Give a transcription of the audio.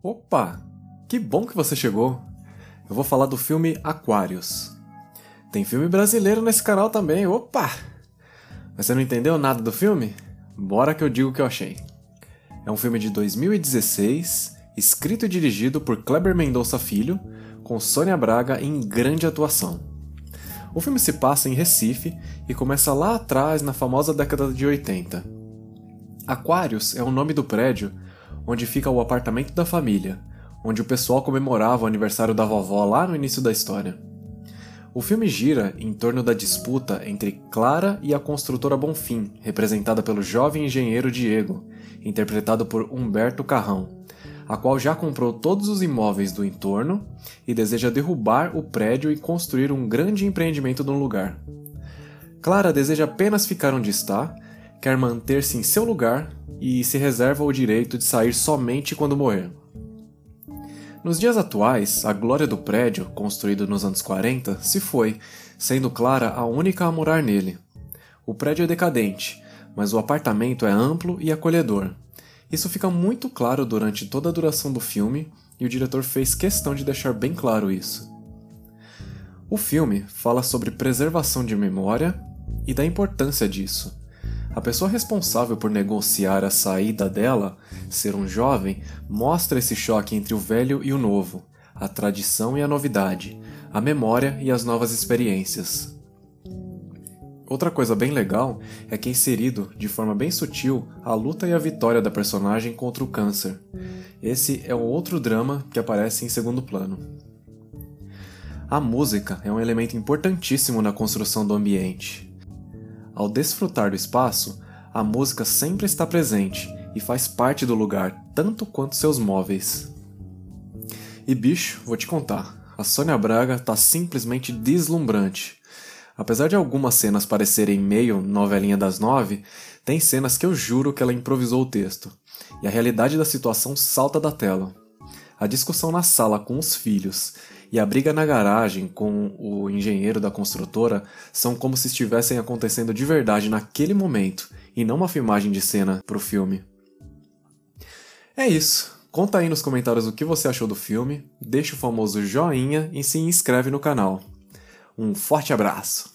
Opa! Que bom que você chegou! Eu vou falar do filme Aquários. Tem filme brasileiro nesse canal também, opa! Mas você não entendeu nada do filme? Bora que eu digo o que eu achei. É um filme de 2016, escrito e dirigido por Kleber Mendonça Filho, com Sônia Braga em grande atuação. O filme se passa em Recife e começa lá atrás na famosa década de 80. Aquários é o nome do prédio onde fica o apartamento da família, onde o pessoal comemorava o aniversário da vovó lá no início da história. O filme gira em torno da disputa entre Clara e a construtora Bonfim, representada pelo jovem engenheiro Diego, interpretado por Humberto Carrão, a qual já comprou todos os imóveis do entorno e deseja derrubar o prédio e construir um grande empreendimento no lugar. Clara deseja apenas ficar onde está, quer manter-se em seu lugar e se reserva o direito de sair somente quando morrer. Nos dias atuais, a glória do prédio, construído nos anos 40, se foi, sendo Clara a única a morar nele. O prédio é decadente, mas o apartamento é amplo e acolhedor, isso fica muito claro durante toda a duração do filme e o diretor fez questão de deixar bem claro isso. O filme fala sobre preservação de memória e da importância disso. A pessoa responsável por negociar a saída dela, ser um jovem, mostra esse choque entre o velho e o novo, a tradição e a novidade, a memória e as novas experiências. Outra coisa bem legal é que é inserido, de forma bem sutil, a luta e a vitória da personagem contra o câncer. Esse é um outro drama que aparece em segundo plano. A música é um elemento importantíssimo na construção do ambiente. Ao desfrutar do espaço, a música sempre está presente e faz parte do lugar tanto quanto seus móveis. E bicho, vou te contar, a Sônia Braga tá simplesmente deslumbrante. Apesar de algumas cenas parecerem meio novelinha das nove, tem cenas que eu juro que ela improvisou o texto, e a realidade da situação salta da tela. A discussão na sala com os filhos e a briga na garagem com o engenheiro da construtora são como se estivessem acontecendo de verdade naquele momento e não uma filmagem de cena pro filme. É isso. Conta aí nos comentários o que você achou do filme, deixa o famoso joinha e se inscreve no canal. Um forte abraço!